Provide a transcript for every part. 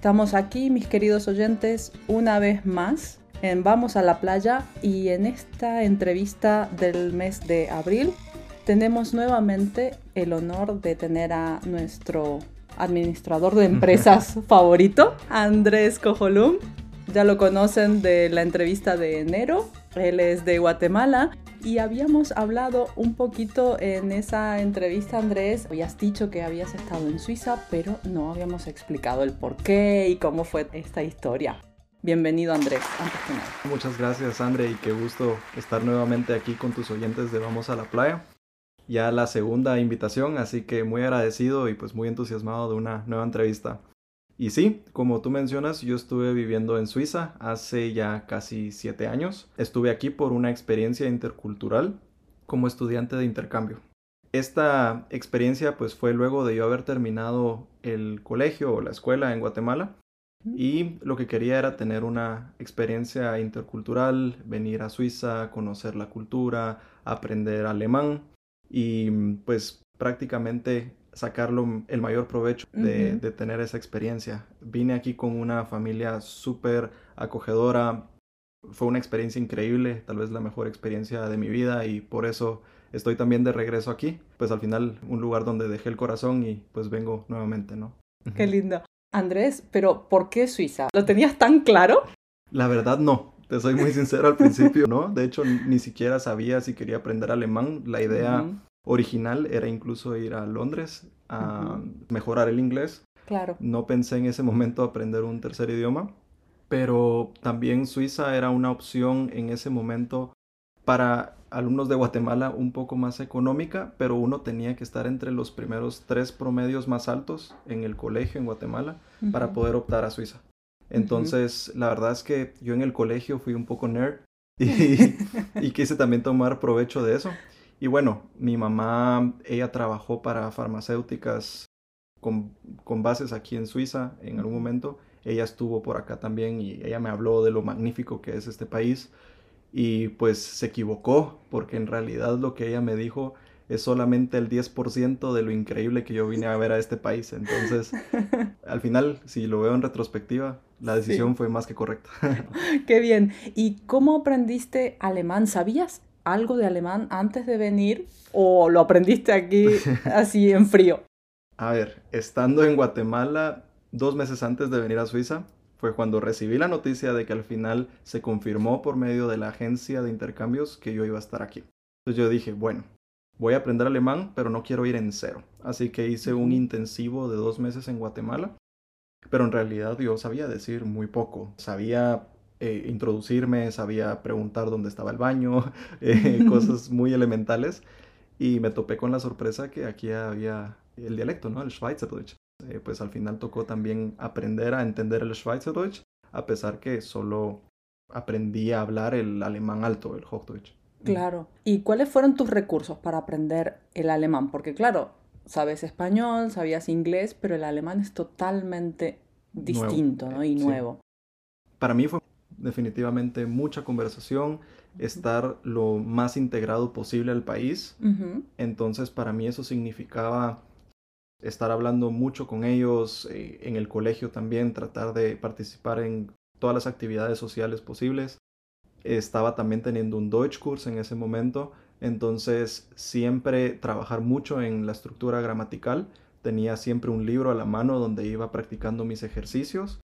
Estamos aquí, mis queridos oyentes, una vez más en Vamos a la Playa y en esta entrevista del mes de abril tenemos nuevamente el honor de tener a nuestro administrador de empresas favorito, Andrés Cojolum. Ya lo conocen de la entrevista de enero. Él es de Guatemala y habíamos hablado un poquito en esa entrevista, Andrés. Habías dicho que habías estado en Suiza, pero no habíamos explicado el por qué y cómo fue esta historia. Bienvenido Andrés, antes que nada. Muchas gracias André y qué gusto estar nuevamente aquí con tus oyentes de Vamos a la Playa. Ya la segunda invitación, así que muy agradecido y pues muy entusiasmado de una nueva entrevista. Y sí, como tú mencionas, yo estuve viviendo en Suiza hace ya casi siete años. Estuve aquí por una experiencia intercultural como estudiante de intercambio. Esta experiencia pues fue luego de yo haber terminado el colegio o la escuela en Guatemala y lo que quería era tener una experiencia intercultural, venir a Suiza, conocer la cultura, aprender alemán y pues prácticamente sacarlo el mayor provecho de, tener esa experiencia. Vine aquí con una familia súper acogedora, fue una experiencia increíble, tal vez la mejor experiencia de mi vida y por eso estoy también de regreso aquí, pues al final un lugar donde dejé el corazón y pues vengo nuevamente, ¿no? Qué lindo. Andrés, pero ¿por qué Suiza? ¿Lo tenías tan claro? La verdad no, te soy muy sincero al principio, ¿no? De hecho, ni siquiera sabía si quería aprender alemán. La idea original era incluso ir a Londres a mejorar el inglés. Claro. No pensé en ese momento aprender un tercer idioma, pero también Suiza era una opción en ese momento para alumnos de Guatemala un poco más económica, pero uno tenía que estar entre los primeros tres promedios más altos en el colegio en Guatemala para poder optar a Suiza. Entonces, la verdad es que yo en el colegio fui un poco nerd y, y quise también tomar provecho de eso. Y bueno, mi mamá, ella trabajó para farmacéuticas con, con, bases aquí en Suiza en algún momento. Ella estuvo por acá también y ella me habló de lo magnífico que es este país. Y pues se equivocó porque en realidad lo que ella me dijo es solamente el 10% de lo increíble que yo vine a ver a este país. Entonces, al final, si lo veo en retrospectiva, la decisión fue más que correcta. Qué bien. ¿Y cómo aprendiste alemán? ¿Sabías algo de alemán antes de venir o lo aprendiste aquí así en frío? A ver, estando en Guatemala dos meses antes de venir a Suiza, fue cuando recibí la noticia de que al final se confirmó por medio de la agencia de intercambios que yo iba a estar aquí. Entonces yo dije, bueno, voy a aprender alemán, pero no quiero ir en cero. Así que hice un intensivo de dos meses en Guatemala. Pero en realidad yo sabía decir muy poco. Sabía eh, introducirme, sabía preguntar dónde estaba el baño, eh, cosas muy elementales. Y me topé con la sorpresa que aquí había el dialecto, ¿no? El Schweizerdeutsch. Eh, pues al final tocó también aprender a entender el Schweizerdeutsch, a pesar que solo aprendí a hablar el alemán alto, el Hochdeutsch. Claro. ¿Y cuáles fueron tus recursos para aprender el alemán? Porque claro, sabes español, sabías inglés, pero el alemán es totalmente distinto ¿no? y nuevo. Para mí fue definitivamente mucha conversación, estar lo más integrado posible al país. Entonces para mí eso significaba estar hablando mucho con ellos, eh, en el colegio también, tratar de participar en todas las actividades sociales posibles. Estaba también teniendo un Deutschkurs en ese momento, entonces siempre trabajar mucho en la estructura gramatical. Tenía siempre un libro a la mano donde iba practicando mis ejercicios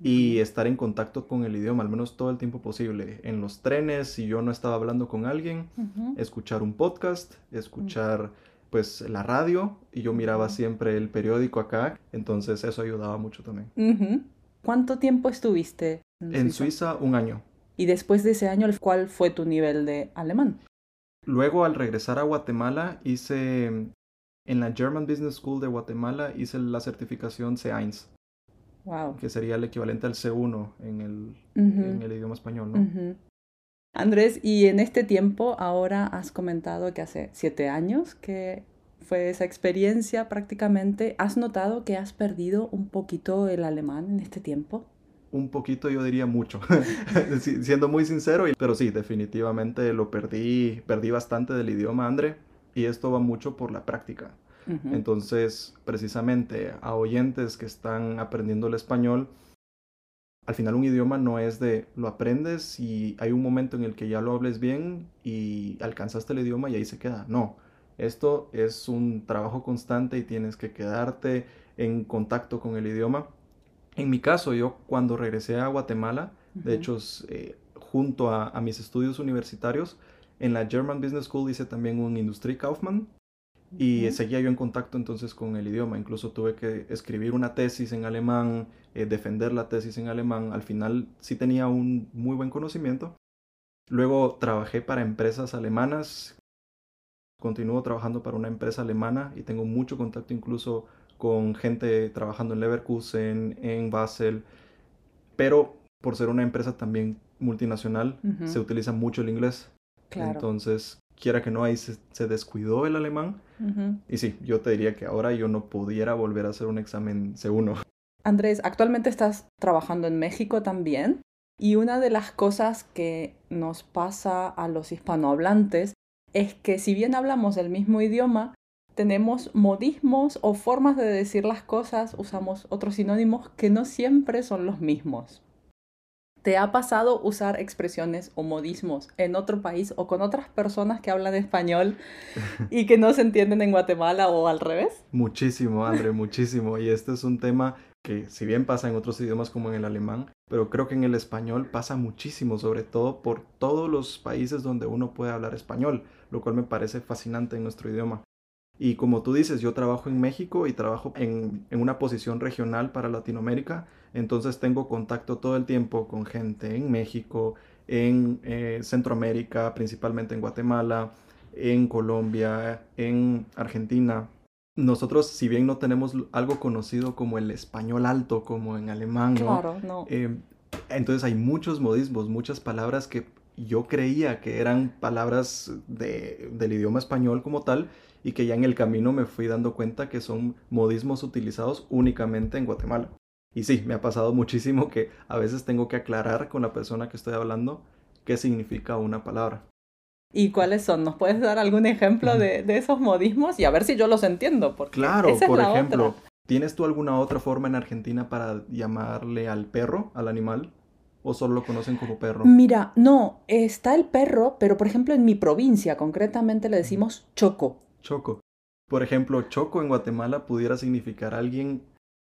y estar en contacto con el idioma al menos todo el tiempo posible. En los trenes, si yo no estaba hablando con alguien, escuchar un podcast, escuchar pues la radio y yo miraba siempre el periódico acá, entonces eso ayudaba mucho también. ¿Cuánto tiempo estuviste? En, Suiza? un año. Y después de ese año, ¿cuál fue tu nivel de alemán? Luego, al regresar a Guatemala, hice en la German Business School de Guatemala, hice la certificación C1 que sería el equivalente al C1 en el, en el idioma español, ¿no? Andrés, y en este tiempo ahora has comentado que hace siete años que fue esa experiencia prácticamente. ¿Has notado que has perdido un poquito el alemán en este tiempo? Un poquito, yo diría mucho, siendo muy sincero, pero sí, definitivamente lo perdí, perdí bastante del idioma, André, y esto va mucho por la práctica. Entonces, precisamente a oyentes que están aprendiendo el español, al final un idioma no es de lo aprendes y hay un momento en el que ya lo hables bien y alcanzaste el idioma y ahí se queda. No, esto es un trabajo constante y tienes que quedarte en contacto con el idioma. En mi caso, yo cuando regresé a Guatemala, de hecho, eh, junto a, mis estudios universitarios, en la German Business School hice también un Industrie Kaufmann y seguía yo en contacto entonces con el idioma. Incluso tuve que escribir una tesis en alemán, eh, defender la tesis en alemán. Al final sí tenía un muy buen conocimiento. Luego trabajé para empresas alemanas. Continúo trabajando para una empresa alemana y tengo mucho contacto incluso con gente trabajando en Leverkusen, en Basel. Pero por ser una empresa también multinacional, se utiliza mucho el inglés. Entonces, quiera que no, ahí se, descuidó el alemán. Y sí, yo te diría que ahora yo no pudiera volver a hacer un examen C1. Andrés, actualmente estás trabajando en México también. Y una de las cosas que nos pasa a los hispanohablantes es que si bien hablamos el mismo idioma, tenemos modismos o formas de decir las cosas, usamos otros sinónimos que no siempre son los mismos. ¿Te ha pasado usar expresiones o modismos en otro país o con otras personas que hablan español y que no se entienden en Guatemala o al revés? Muchísimo, André, muchísimo. Y este es un tema que si bien pasa en otros idiomas como en el alemán, pero creo que en el español pasa muchísimo, sobre todo por todos los países donde uno puede hablar español, lo cual me parece fascinante en nuestro idioma. Y como tú dices, yo trabajo en México y trabajo en, en, una posición regional para Latinoamérica, entonces tengo contacto todo el tiempo con gente en México, en eh, Centroamérica, principalmente en Guatemala, en Colombia, en Argentina. Nosotros, si bien no tenemos algo conocido como el español alto, como en alemán, claro, no. Eh, entonces hay muchos modismos, muchas palabras que yo creía que eran palabras de, del idioma español como tal, y que ya en el camino me fui dando cuenta que son modismos utilizados únicamente en Guatemala. Y sí, me ha pasado muchísimo que a veces tengo que aclarar con la persona que estoy hablando qué significa una palabra. ¿Y cuáles son? ¿Nos puedes dar algún ejemplo de, esos modismos? Y a ver si yo los entiendo. Porque claro, por ejemplo, ¿tienes tú alguna otra forma en Argentina para llamarle al perro, al animal? ¿O solo lo conocen como perro? Mira, no, está el perro, pero por ejemplo en mi provincia concretamente le decimos choco. Choco. Por ejemplo, Choco en Guatemala pudiera significar alguien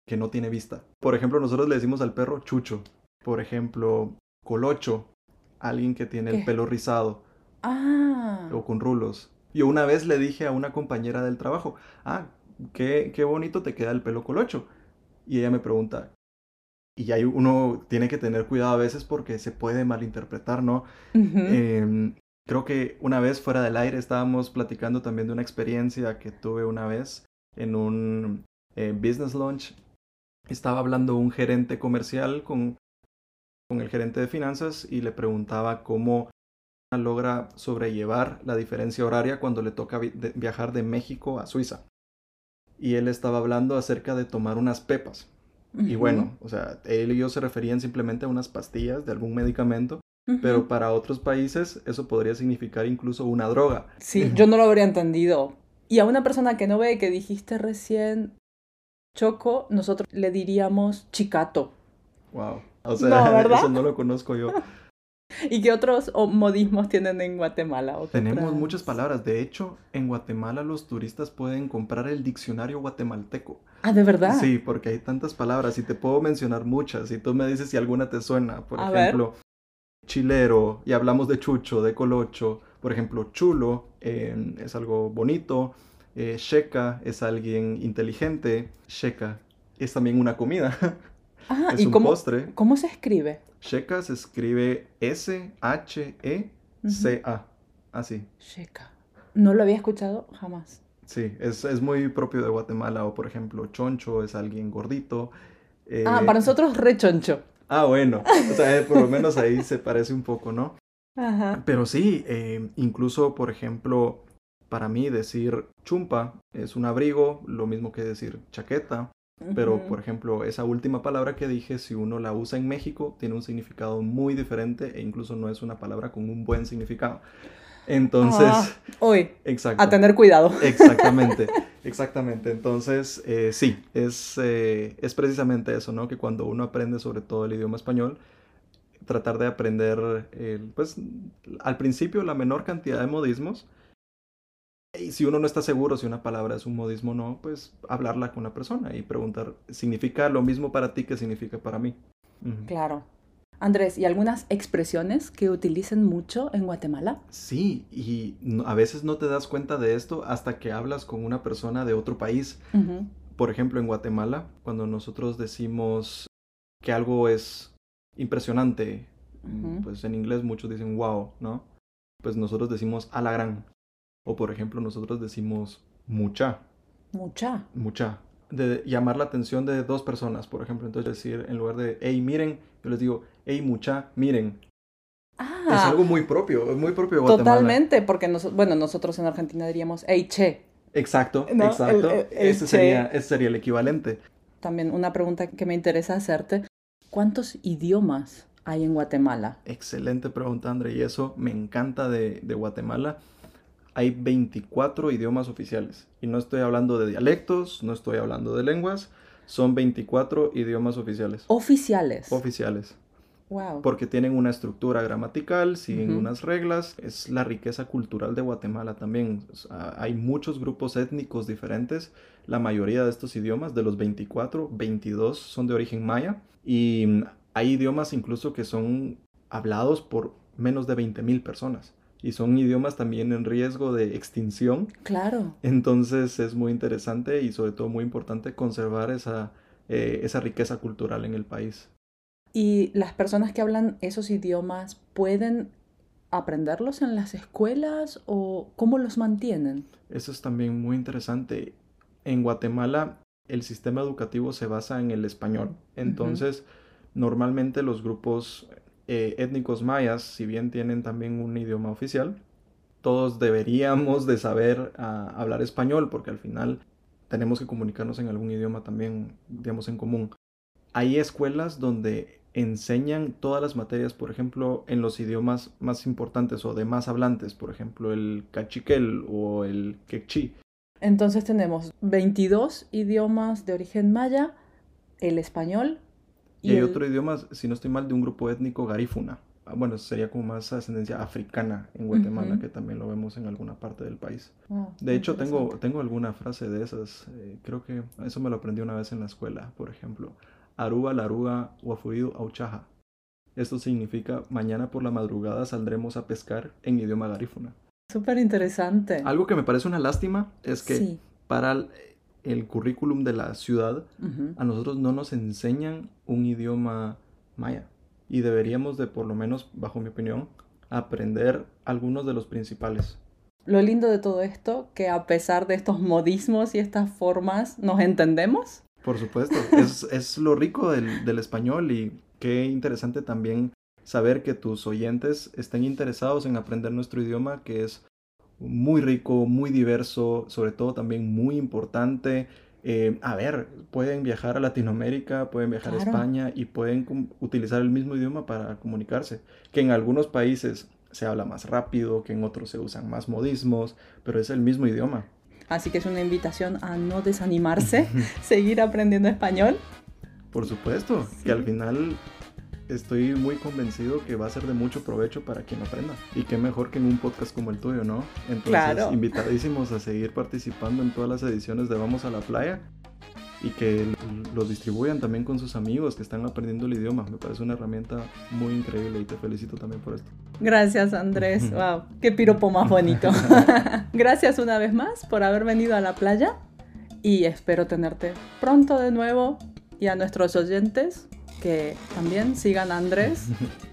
que no tiene vista. Por ejemplo, nosotros le decimos al perro Chucho. Por ejemplo, Colocho, alguien que tiene el pelo rizado. Ah. O con rulos. Yo una vez le dije a una compañera del trabajo, ah, qué, qué bonito te queda el pelo colocho. Y ella me pregunta, y ahí uno tiene que tener cuidado a veces porque se puede malinterpretar, ¿no? Creo que una vez fuera del aire estábamos platicando también de una experiencia que tuve una vez en un eh, business lunch. Estaba hablando un gerente comercial con, con el gerente de finanzas y le preguntaba cómo logra sobrellevar la diferencia horaria cuando le toca viajar de México a Suiza. Y él estaba hablando acerca de tomar unas pepas. Y bueno, o sea, él y yo se referían simplemente a unas pastillas de algún medicamento pero para otros países eso podría significar incluso una droga. Sí, yo no lo habría entendido. Y a una persona que no ve que dijiste recién choco, nosotros le diríamos chicato. Wow. O sea, eso no lo conozco yo. ¿Y qué otros modismos tienen en Guatemala? Tenemos muchas palabras. De hecho, en Guatemala los turistas pueden comprar el diccionario guatemalteco. Ah, ¿de verdad? Sí, porque hay tantas palabras y te puedo mencionar muchas y tú me dices si alguna te suena. Por ejemplo, chilero y hablamos de chucho, de colocho. Por ejemplo, chulo em, es algo bonito. Eh, sheka es alguien inteligente. Sheka es también una comida. Ah, es ¿y un cómo, postre. ¿Cómo se escribe? Sheka se escribe S-H-E-C-A. Así. Sheka. No lo había escuchado jamás. Sí, es, es, muy propio de Guatemala. O por ejemplo, choncho es alguien gordito. ah, para eh, nosotros rechoncho. Ah, bueno, o sea, eh, por lo menos ahí se parece un poco, ¿no? Ajá. Pero sí, eh, incluso, por ejemplo, para mí decir chumpa es un abrigo, lo mismo que decir chaqueta. Pero, por ejemplo, esa última palabra que dije, si uno la usa en México, tiene un significado muy diferente e incluso no es una palabra con un buen significado. Entonces, Ah, uy, exacto. a tener cuidado. Exactamente, exactamente. Entonces, eh, sí, es, eh, es precisamente eso, ¿no? Que cuando uno aprende sobre todo el idioma español, tratar de aprender, eh, pues, al principio la menor cantidad de modismos. Y si uno no está seguro si una palabra es un modismo o no, pues hablarla con una persona y preguntar, ¿significa lo mismo para ti que significa para mí? Claro. Andrés, ¿y algunas expresiones que utilicen mucho en Guatemala? Sí, y a veces no te das cuenta de esto hasta que hablas con una persona de otro país. Por ejemplo, en Guatemala, cuando nosotros decimos que algo es impresionante, pues en inglés muchos dicen wow, ¿no? Pues nosotros decimos a la gran. O por ejemplo, nosotros decimos mucha, Mucha. mucha. De llamar la atención de dos personas, por ejemplo. Entonces decir, en lugar de hey, miren, yo les digo hey, mucha, miren. Ah, Es algo muy propio, es muy propio de Guatemala. totalmente, porque nos- bueno, nosotros en Argentina diríamos, hey, che. Exacto, No, el- exacto. el- el ese, che. sería, ese sería el equivalente. También una pregunta que me interesa hacerte. ¿Cuántos idiomas hay en Guatemala? Excelente pregunta, André, y eso me encanta de, de Guatemala. Hay 24 idiomas oficiales, y no estoy hablando de dialectos, no estoy hablando de lenguas, son 24 idiomas oficiales. Oficiales. Oficiales, wow. porque tienen una estructura gramatical, siguen Ujú. unas reglas, es la riqueza cultural de Guatemala también. O sea, hay muchos grupos étnicos diferentes, la mayoría de estos idiomas, de los 24, 22 son de origen maya, y hay idiomas incluso que son hablados por menos de 20.000 personas. Y son idiomas también en riesgo de extinción. Claro. Entonces es muy interesante y sobre todo muy importante conservar esa, eh, esa riqueza cultural en el país. ¿Y las personas que hablan esos idiomas pueden aprenderlos en las escuelas o cómo los mantienen? Eso es también muy interesante. En Guatemala el sistema educativo se basa en el español. Entonces, normalmente los grupos eh, étnicos mayas, si bien tienen también un idioma oficial, todos deberíamos de saber ah, hablar español porque al final tenemos que comunicarnos en algún idioma también, digamos, en común. Hay escuelas donde enseñan todas las materias, por ejemplo, en los idiomas más importantes o de más hablantes, por ejemplo, el cachiquel o el quechí. Entonces tenemos 22 idiomas de origen maya, el español Y hay el- otro idioma, si no estoy mal, de un grupo étnico garífuna. Ah, Bueno, sería como más ascendencia africana en Guatemala, que también lo vemos en alguna parte del país. Wow, De hecho, tengo, tengo alguna frase de esas. eh, creo que eso me lo aprendí una vez en la escuela, por ejemplo. Aruba, laruga, wafuidu, auchaja. Esto significa mañana por la madrugada saldremos a pescar en idioma garífuna. Súper interesante. Algo que me parece una lástima es que Sí. para el, currículum de la ciudad a nosotros no nos enseñan un idioma maya y deberíamos de por lo menos, bajo mi opinión, aprender algunos de los principales. Lo lindo de todo esto, que a pesar de estos modismos y estas formas, nos entendemos. Por supuesto, es, es lo rico del, del español y qué interesante también saber que tus oyentes estén interesados en aprender nuestro idioma, que es muy rico, muy diverso, sobre todo también muy importante. Eh, a ver, pueden viajar a Latinoamérica, pueden viajar a. España y pueden utilizar el mismo idioma para comunicarse, que en algunos países se habla más rápido, que en otros se usan más modismos, pero es el mismo idioma. Así que es una invitación a no desanimarse, seguir aprendiendo español. Por supuesto, Sí. que al final estoy muy convencido que va a ser de mucho provecho para quien aprenda. Y qué mejor que en un podcast como el tuyo, ¿no? Entonces, Claro. invitadísimos a seguir participando en todas las ediciones de Vamos a la Playa y que lo distribuyan también con sus amigos que están aprendiendo el idioma. Me parece una herramienta muy increíble y te felicito también por esto. Gracias, Andrés. Wow, qué piropo más bonito. Gracias una vez más por haber venido a la playa y espero tenerte pronto de nuevo y a nuestros oyentes que también sigan a Andrés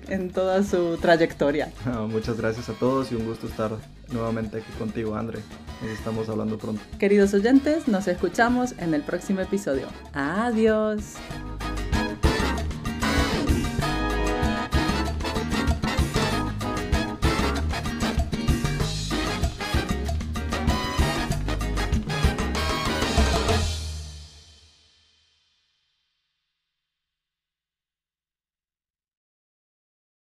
en toda su trayectoria. Ah, Muchas gracias a todos y un gusto estar nuevamente aquí contigo, André. Nos estamos hablando pronto. Queridos oyentes, nos escuchamos en el próximo episodio. Adiós.